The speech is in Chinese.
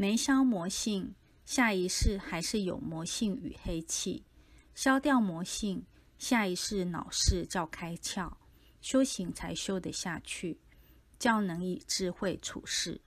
没消魔性，下一世还是有魔性与黑气；消掉魔性，下一世脑室照开窍，修行才修得下去，较能以智慧处事。